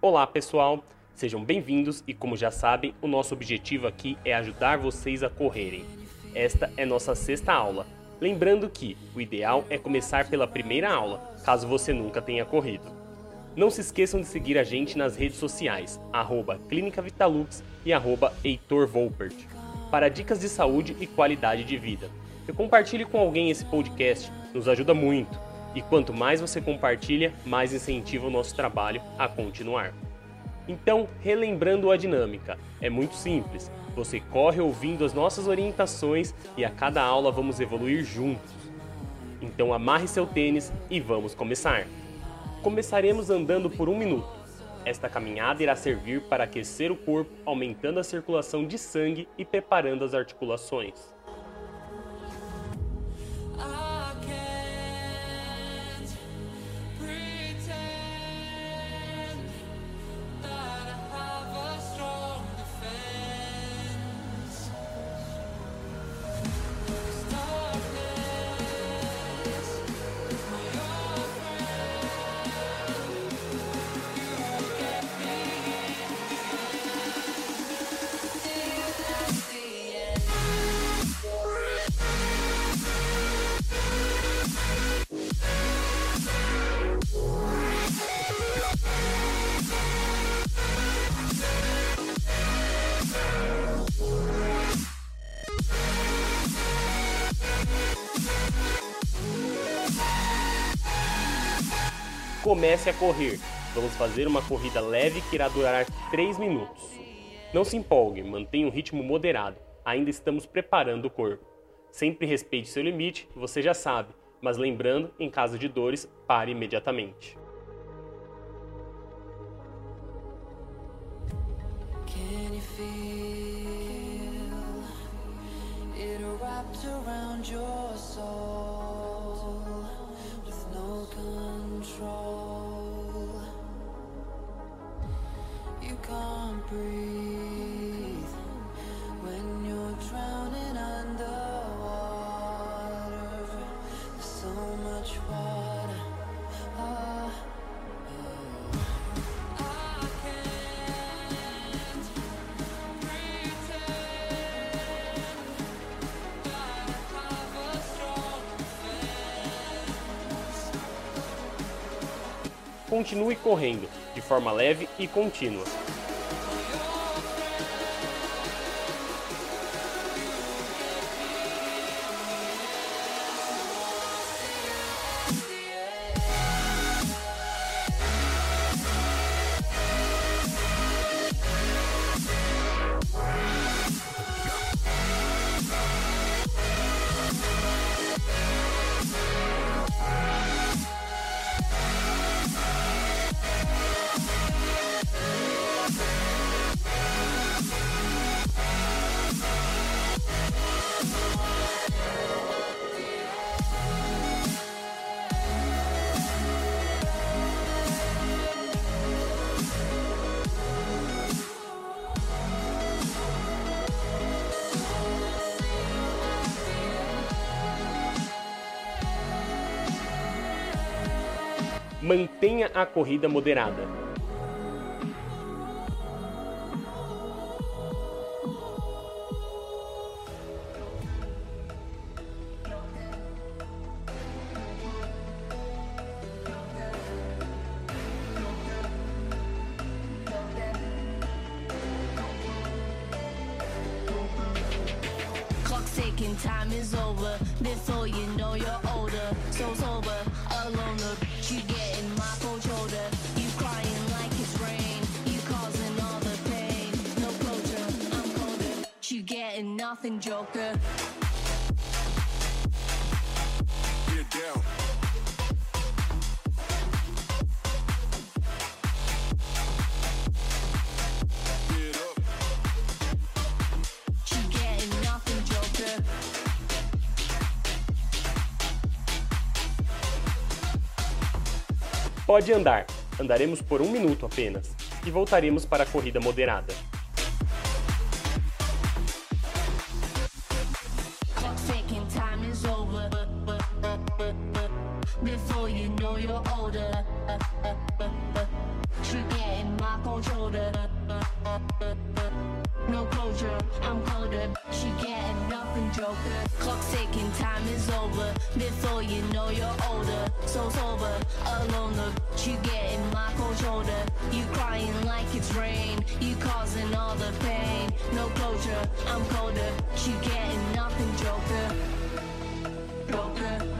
Olá pessoal, sejam bem-vindos e como já sabem, o nosso objetivo aqui é ajudar vocês a correrem. Esta é nossa sexta aula. Lembrando que o ideal é começar pela primeira aula, caso você nunca tenha corrido. Não se esqueçam de seguir a gente nas redes sociais, arroba Clínica Vitalux e arroba Heitor Volpert, para dicas de saúde e qualidade de vida. E compartilhe com alguém esse podcast, nos ajuda muito. E quanto mais você compartilha, mais incentiva o nosso trabalho a continuar. Então, relembrando a dinâmica, é muito simples. Você corre ouvindo as nossas orientações e a cada aula vamos evoluir juntos. Então amarre seu tênis e vamos começar. Começaremos andando por um minuto. Esta caminhada irá servir para aquecer o corpo, aumentando a circulação de sangue e preparando as articulações. Comece a correr. Vamos fazer uma corrida leve que irá durar 3 minutos. Não se empolgue, mantenha um ritmo moderado. Ainda estamos preparando o corpo. Sempre respeite seu limite, você já sabe, mas lembrando, em caso de dores, pare imediatamente. around your soul control. You can't breathe. Continue correndo de forma leve e contínua. Mantenha a corrida moderada. time is over. Before you know you're older, so sober, nothing, Joker. Pode andar, andaremos por um minuto apenas e voltaremos para a corrida moderada. Clock's ticking, time is over. Before you know you're older. So sober, alone. Look, you getting my cold shoulder. You crying like it's rain. You causing all the pain. No closure, I'm colder. She getting nothing. Joker. Joker.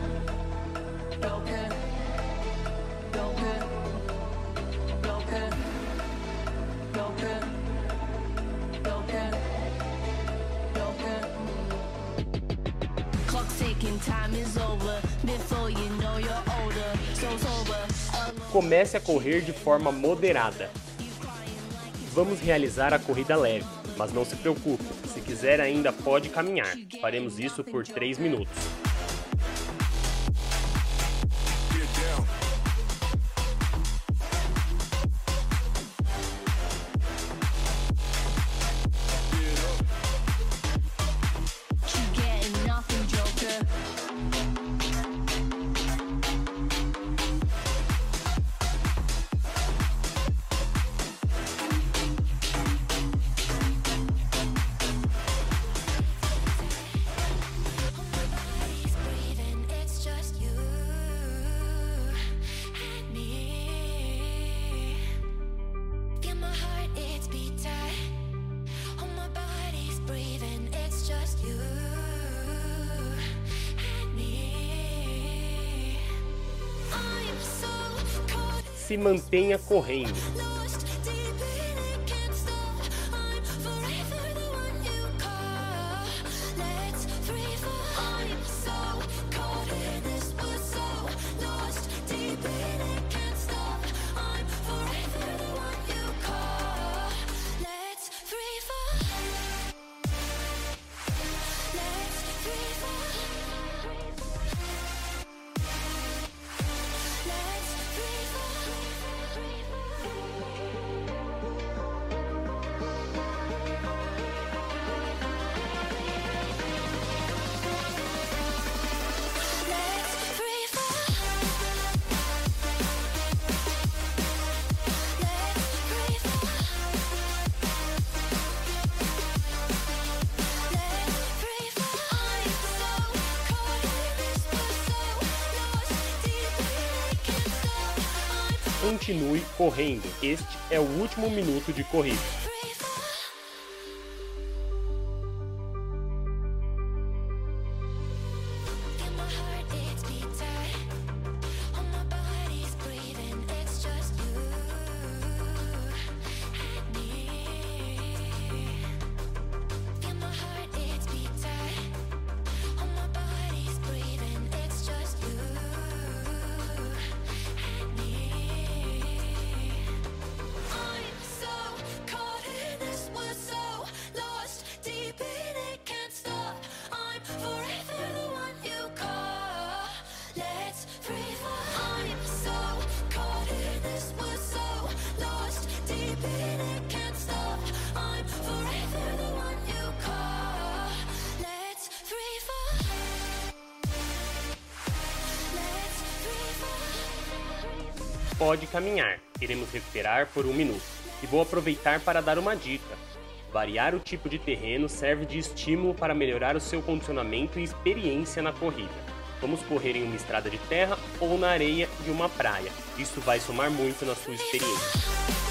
Comece a correr de forma moderada. Vamos realizar a corrida leve, mas não se preocupe, se quiser ainda pode caminhar. Faremos isso por 3 minutos. Se mantenha correndo. Continue correndo. Este é o último minuto de corrida. Pode caminhar. Iremos recuperar por um minuto. E vou aproveitar para dar uma dica. Variar o tipo de terreno serve de estímulo para melhorar o seu condicionamento e experiência na corrida. Vamos correr em uma estrada de terra ou na areia de uma praia. Isso vai somar muito na sua experiência.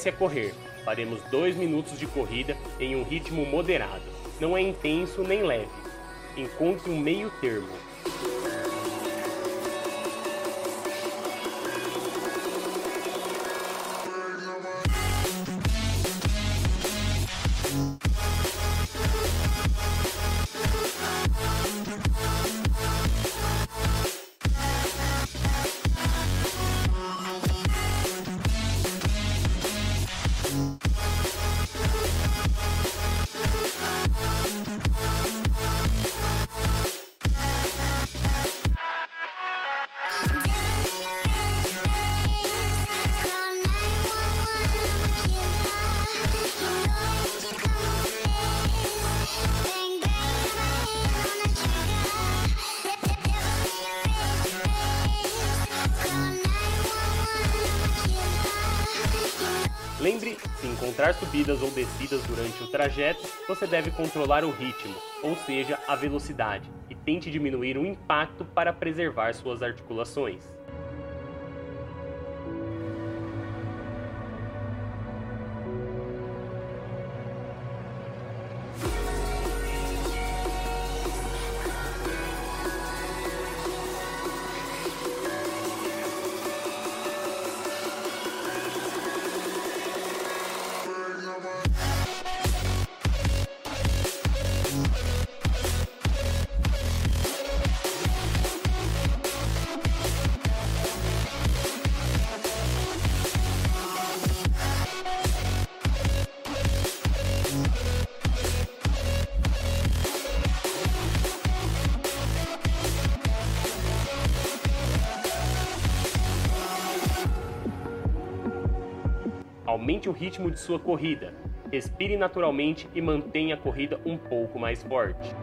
Comece a correr. Faremos dois minutos de corrida em um ritmo moderado. Não é intenso nem leve. Encontre um meio termo. Subidas ou descidas durante o trajeto, você deve controlar o ritmo, ou seja, a velocidade, e tente diminuir o impacto para preservar suas articulações. Aumente o ritmo de sua corrida, respire naturalmente e mantenha a corrida um pouco mais forte.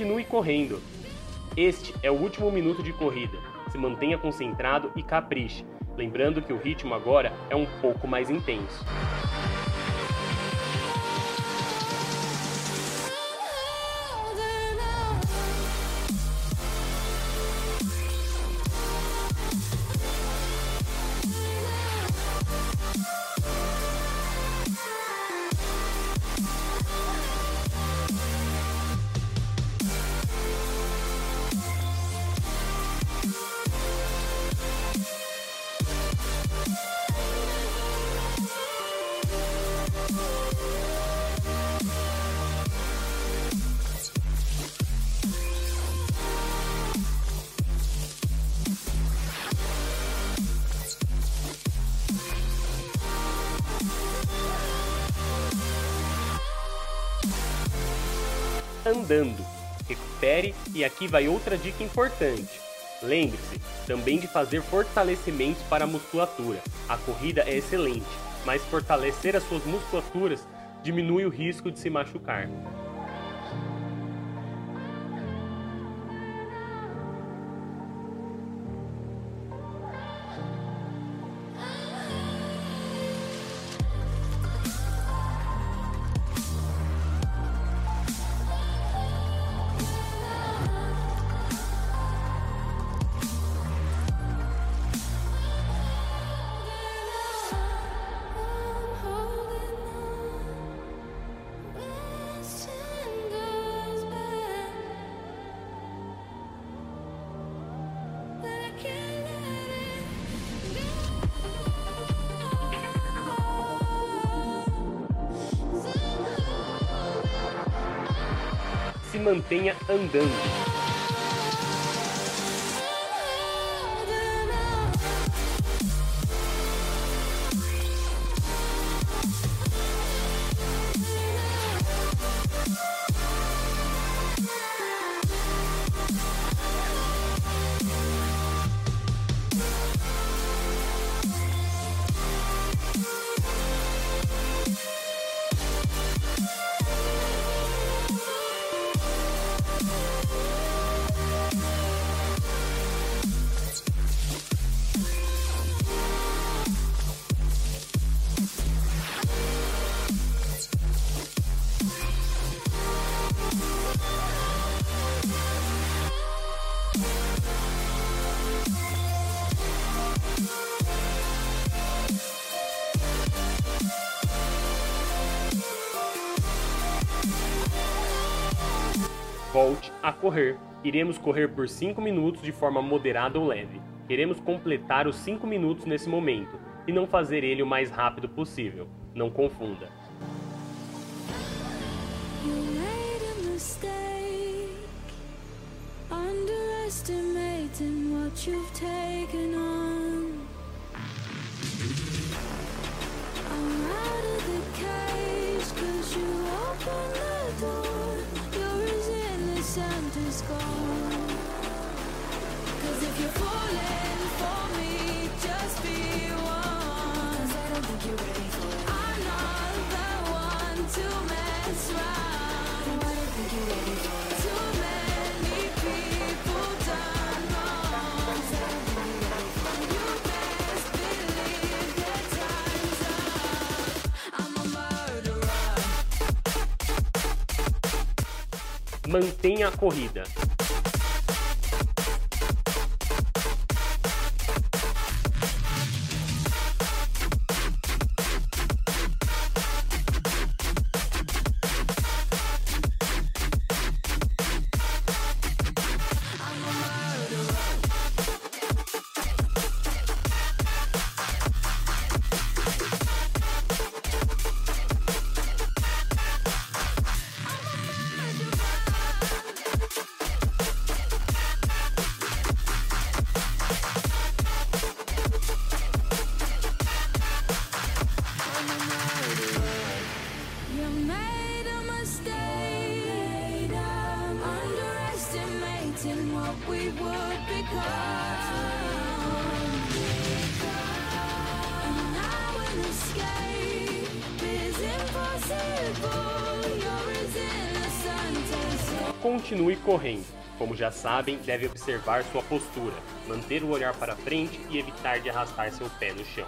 Continue correndo. Este é o último minuto de corrida. Se mantenha concentrado e capriche, lembrando que o ritmo agora é um pouco mais intenso. Andando. Recupere e aqui vai outra dica importante. Lembre-se também de fazer fortalecimentos para a musculatura. A corrida é excelente, mas fortalecer as suas musculaturas diminui o risco de se machucar. Se mantenha andando. Volte a correr. Iremos correr por 5 minutos de forma moderada ou leve. Queremos completar os 5 minutos nesse momento e não fazer ele o mais rápido possível. Não confunda. I'm out of the cage, cause you opened the door. As gone. Cause if you're falling for me, just be one. Cause I don't think you're ready for it. I'm not the one to mess around. Mantenha a corrida. Continue correndo. Como já sabem, deve observar sua postura, manter o olhar para frente e evitar de arrastar seu pé no chão.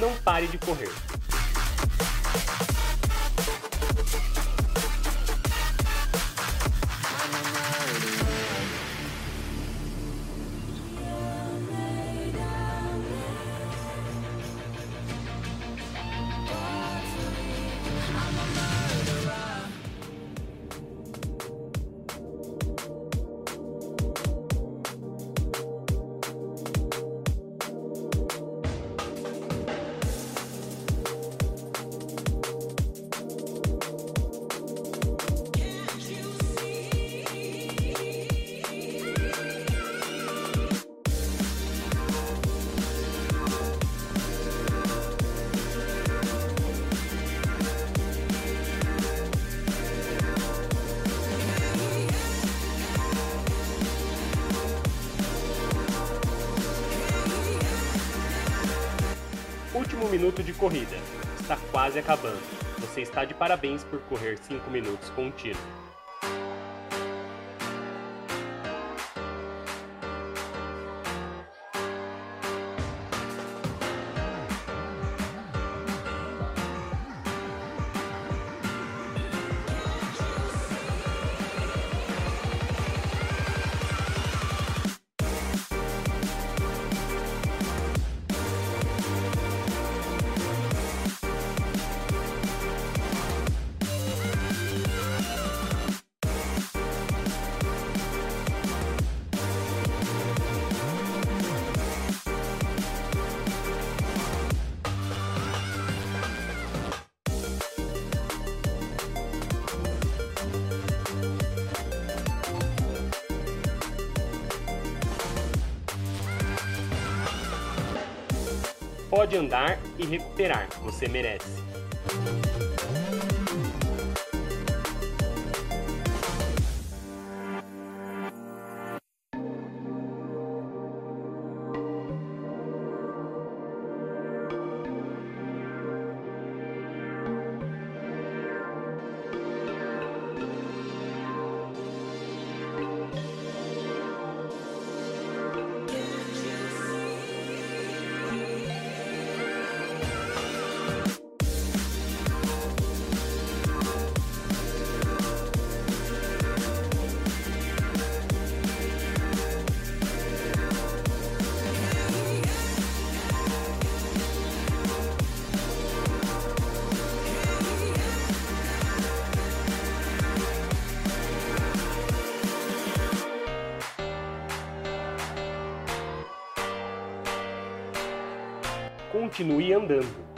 Não pare de correr. Último minuto de corrida. Está quase acabando. Você está de parabéns por correr 5 minutos contínuo. Pode andar e recuperar, você merece. Continue andando.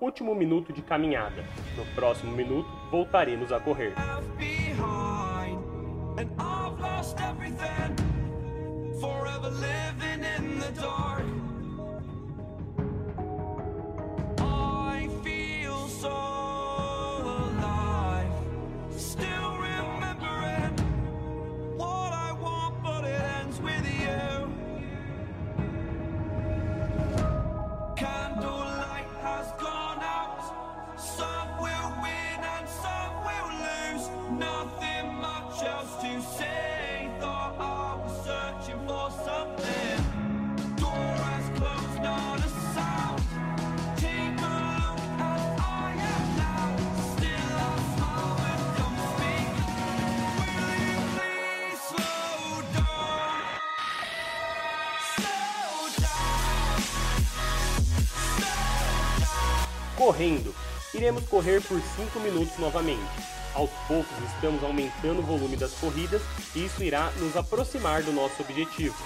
Último minuto de caminhada. No próximo minuto, voltaremos a correr. Correndo. Iremos correr por 5 minutos novamente. Aos poucos estamos aumentando o volume das corridas e isso irá nos aproximar do nosso objetivo.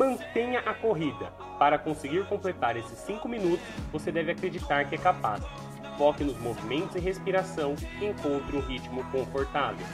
Mantenha a corrida. Para conseguir completar esses 5 minutos, você deve acreditar que é capaz. Foque nos movimentos e respiração e encontre um ritmo confortável.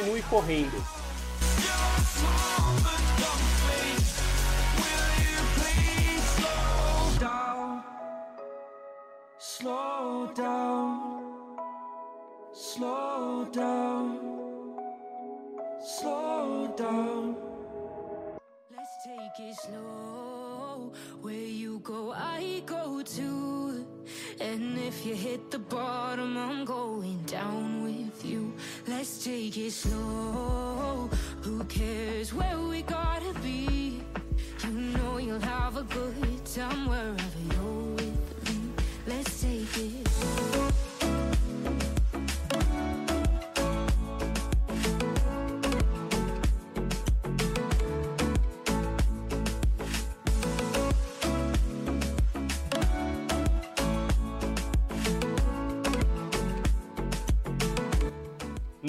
Continue correndo. down, slow down, slow down, slow down. Let's take it slow. Where you go, I go too. And if you hit the bottom, I'm going down with you. Let's take it slow. Who cares where we gotta be? You know you'll have a good time wherever you're with me. Let's take it slow.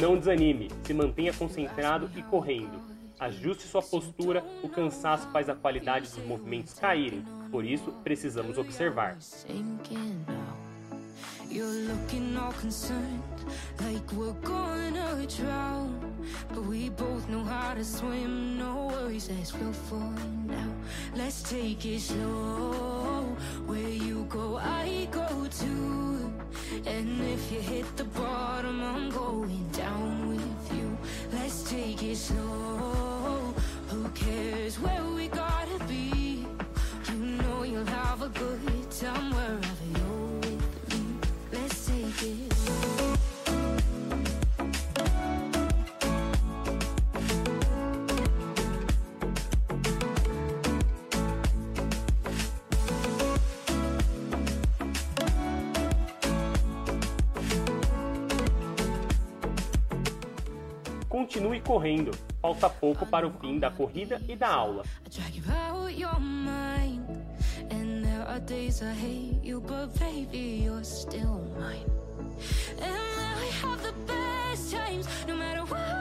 Não desanime, se mantenha concentrado e correndo. Ajuste sua postura, o cansaço faz a qualidade dos movimentos caírem, por isso precisamos observar. Let's take it slow. Where you go, I go too. And if you hit the bottom, I'm going down with you. Let's take it slow. Who cares where we gotta be? You know you'll have a good time wherever you're with me. Let's take it Continue correndo, falta pouco para o fim da corrida e da aula. And. And I have the best times, no matter what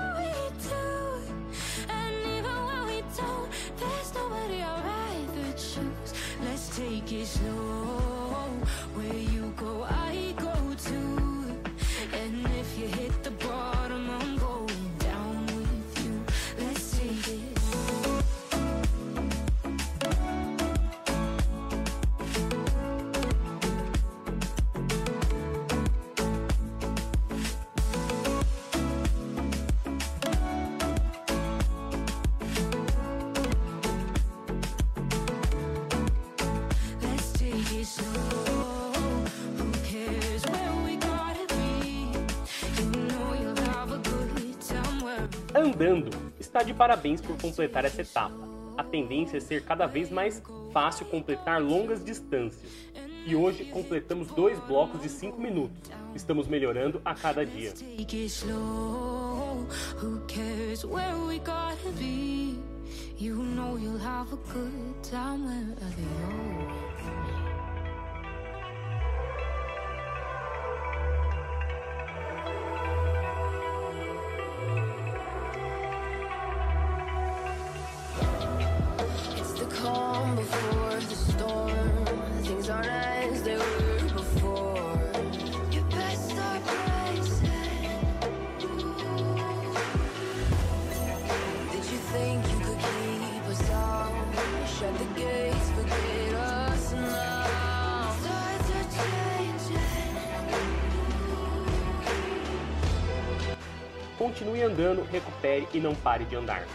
Andando, está de parabéns por completar essa etapa. A tendência é ser cada vez mais fácil completar longas distâncias. E hoje completamos dois blocos de 5 minutos. Estamos melhorando a cada dia. You know you'll have a good time Continue andando, recupere e não pare de andar.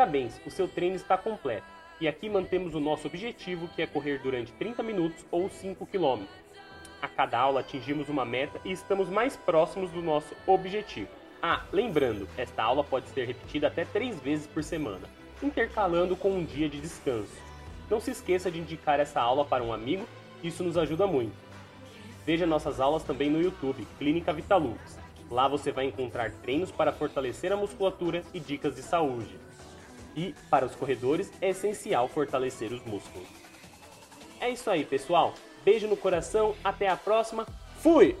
Parabéns, o seu treino está completo. E aqui mantemos o nosso objetivo, que é correr durante 30 minutos ou 5 km. A cada aula atingimos uma meta e estamos mais próximos do nosso objetivo. Ah, lembrando, esta aula pode ser repetida até 3 vezes por semana, intercalando com um dia de descanso. Não se esqueça de indicar essa aula para um amigo, isso nos ajuda muito. Veja nossas aulas também no YouTube, Clínica Vitalux. Lá você vai encontrar treinos para fortalecer a musculatura e dicas de saúde. E, para os corredores, é essencial fortalecer os músculos. É isso aí, pessoal. Beijo no coração, até a próxima. Fui!